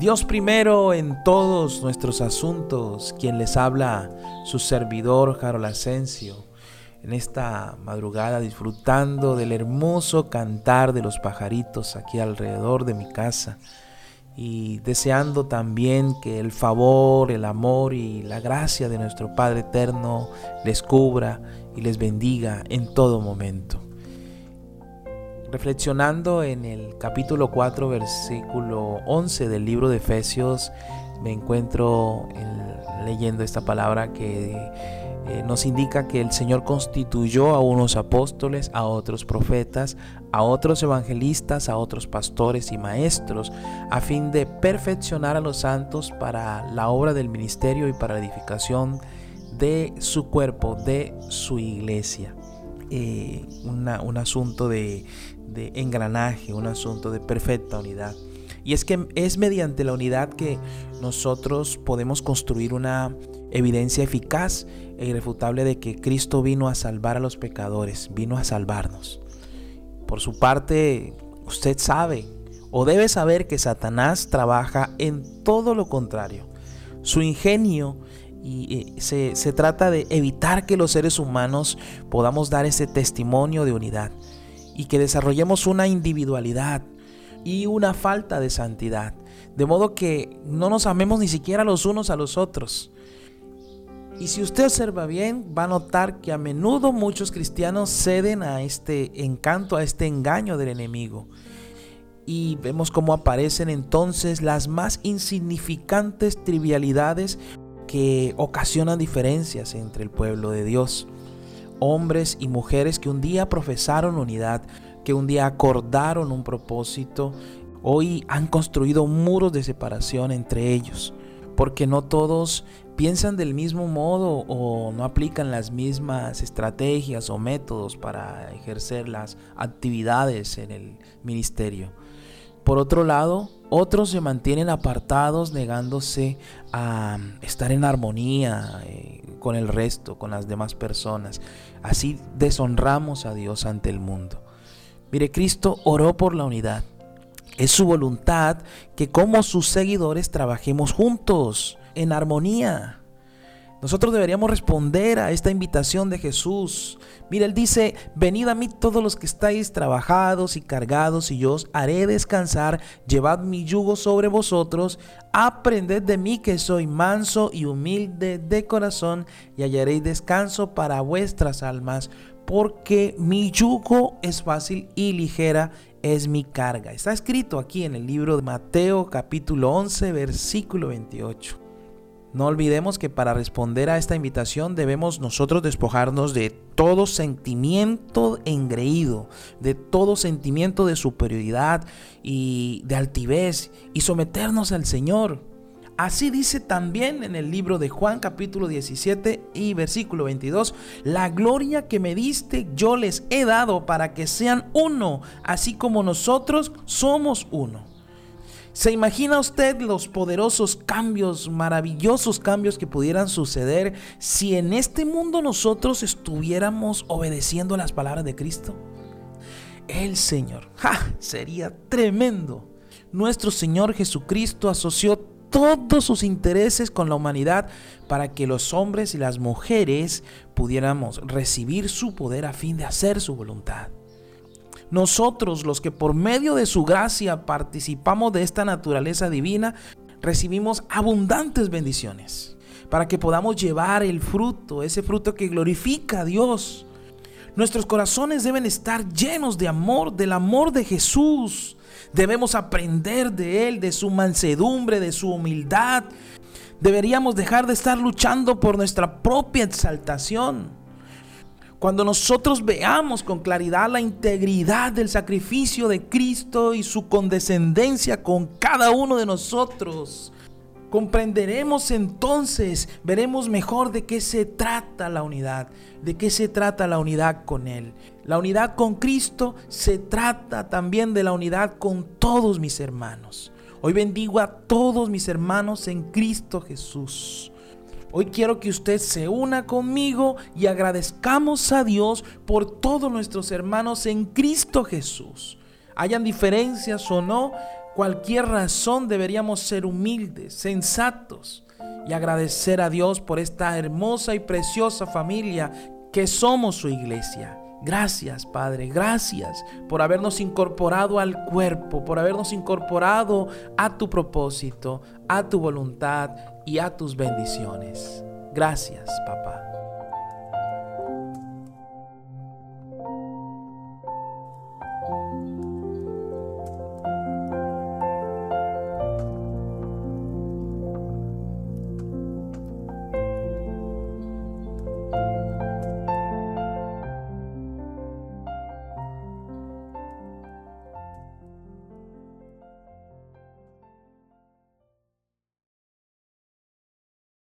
Dios primero en todos nuestros asuntos, quien les habla, su servidor Harold Asensio, en esta madrugada disfrutando del hermoso cantar de los pajaritos aquí alrededor de mi casa y deseando también que el favor, el amor y la gracia de nuestro Padre Eterno les cubra y les bendiga en todo momento. Reflexionando en el capítulo 4, versículo 11 del libro de Efesios, me encuentro leyendo esta palabra que eh, nos indica que el Señor constituyó a unos apóstoles, a otros profetas, a otros evangelistas, a otros pastores y maestros, a fin de perfeccionar a los santos para la obra del ministerio y para la edificación de su cuerpo, de su iglesia. Eh, un asunto de, de engranaje, un asunto de perfecta unidad. Y es que es mediante la unidad que nosotros podemos construir una evidencia eficaz e irrefutable de que Cristo vino a salvar a los pecadores, vino a salvarnos. Por su parte, usted sabe o debe saber que Satanás trabaja en todo lo contrario. Su ingenio y eh, se, se trata de evitar que los seres humanos podamos dar ese testimonio de unidad y que desarrollemos una individualidad y una falta de santidad. De modo que no nos amemos ni siquiera los unos a los otros. Y si usted observa bien, va a notar que a menudo muchos cristianos ceden a este encanto, a este engaño del enemigo. Y vemos cómo aparecen entonces las más insignificantes trivialidades que ocasionan diferencias entre el pueblo de Dios hombres y mujeres que un día profesaron unidad, que un día acordaron un propósito, hoy han construido muros de separación entre ellos, porque no todos piensan del mismo modo o no aplican las mismas estrategias o métodos para ejercer las actividades en el ministerio. Por otro lado, otros se mantienen apartados negándose a estar en armonía eh, con el resto, con las demás personas. Así deshonramos a Dios ante el mundo. Mire, Cristo oró por la unidad. Es su voluntad que como sus seguidores trabajemos juntos, en armonía. Nosotros deberíamos responder a esta invitación de Jesús. Mira, Él dice, venid a mí todos los que estáis trabajados y cargados y yo os haré descansar, llevad mi yugo sobre vosotros, aprended de mí que soy manso y humilde de corazón y hallaréis descanso para vuestras almas, porque mi yugo es fácil y ligera es mi carga. Está escrito aquí en el libro de Mateo capítulo 11 versículo 28. No olvidemos que para responder a esta invitación debemos nosotros despojarnos de todo sentimiento engreído, de todo sentimiento de superioridad y de altivez y someternos al Señor. Así dice también en el libro de Juan capítulo 17 y versículo 22, la gloria que me diste yo les he dado para que sean uno, así como nosotros somos uno. ¿Se imagina usted los poderosos cambios, maravillosos cambios que pudieran suceder si en este mundo nosotros estuviéramos obedeciendo las palabras de Cristo? El Señor, ¡ja! Sería tremendo. Nuestro Señor Jesucristo asoció todos sus intereses con la humanidad para que los hombres y las mujeres pudiéramos recibir su poder a fin de hacer su voluntad. Nosotros, los que por medio de su gracia participamos de esta naturaleza divina, recibimos abundantes bendiciones para que podamos llevar el fruto, ese fruto que glorifica a Dios. Nuestros corazones deben estar llenos de amor, del amor de Jesús. Debemos aprender de Él, de su mansedumbre, de su humildad. Deberíamos dejar de estar luchando por nuestra propia exaltación. Cuando nosotros veamos con claridad la integridad del sacrificio de Cristo y su condescendencia con cada uno de nosotros, comprenderemos entonces, veremos mejor de qué se trata la unidad, de qué se trata la unidad con Él. La unidad con Cristo se trata también de la unidad con todos mis hermanos. Hoy bendigo a todos mis hermanos en Cristo Jesús. Hoy quiero que usted se una conmigo y agradezcamos a Dios por todos nuestros hermanos en Cristo Jesús. Hayan diferencias o no, cualquier razón deberíamos ser humildes, sensatos y agradecer a Dios por esta hermosa y preciosa familia que somos su iglesia. Gracias, Padre, gracias por habernos incorporado al cuerpo, por habernos incorporado a tu propósito, a tu voluntad y a tus bendiciones. Gracias, papá.